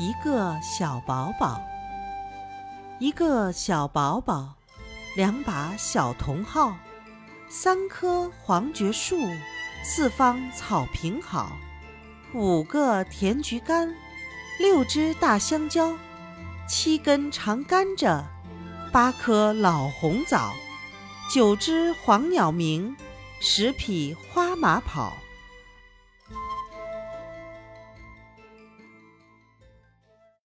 一个小宝宝。一个小宝宝两把小铜号三棵黄桷树四方草坪好五个甜菊干六只大香蕉七根长甘蔗八颗老红枣九只黄鸟鸣十匹花马跑。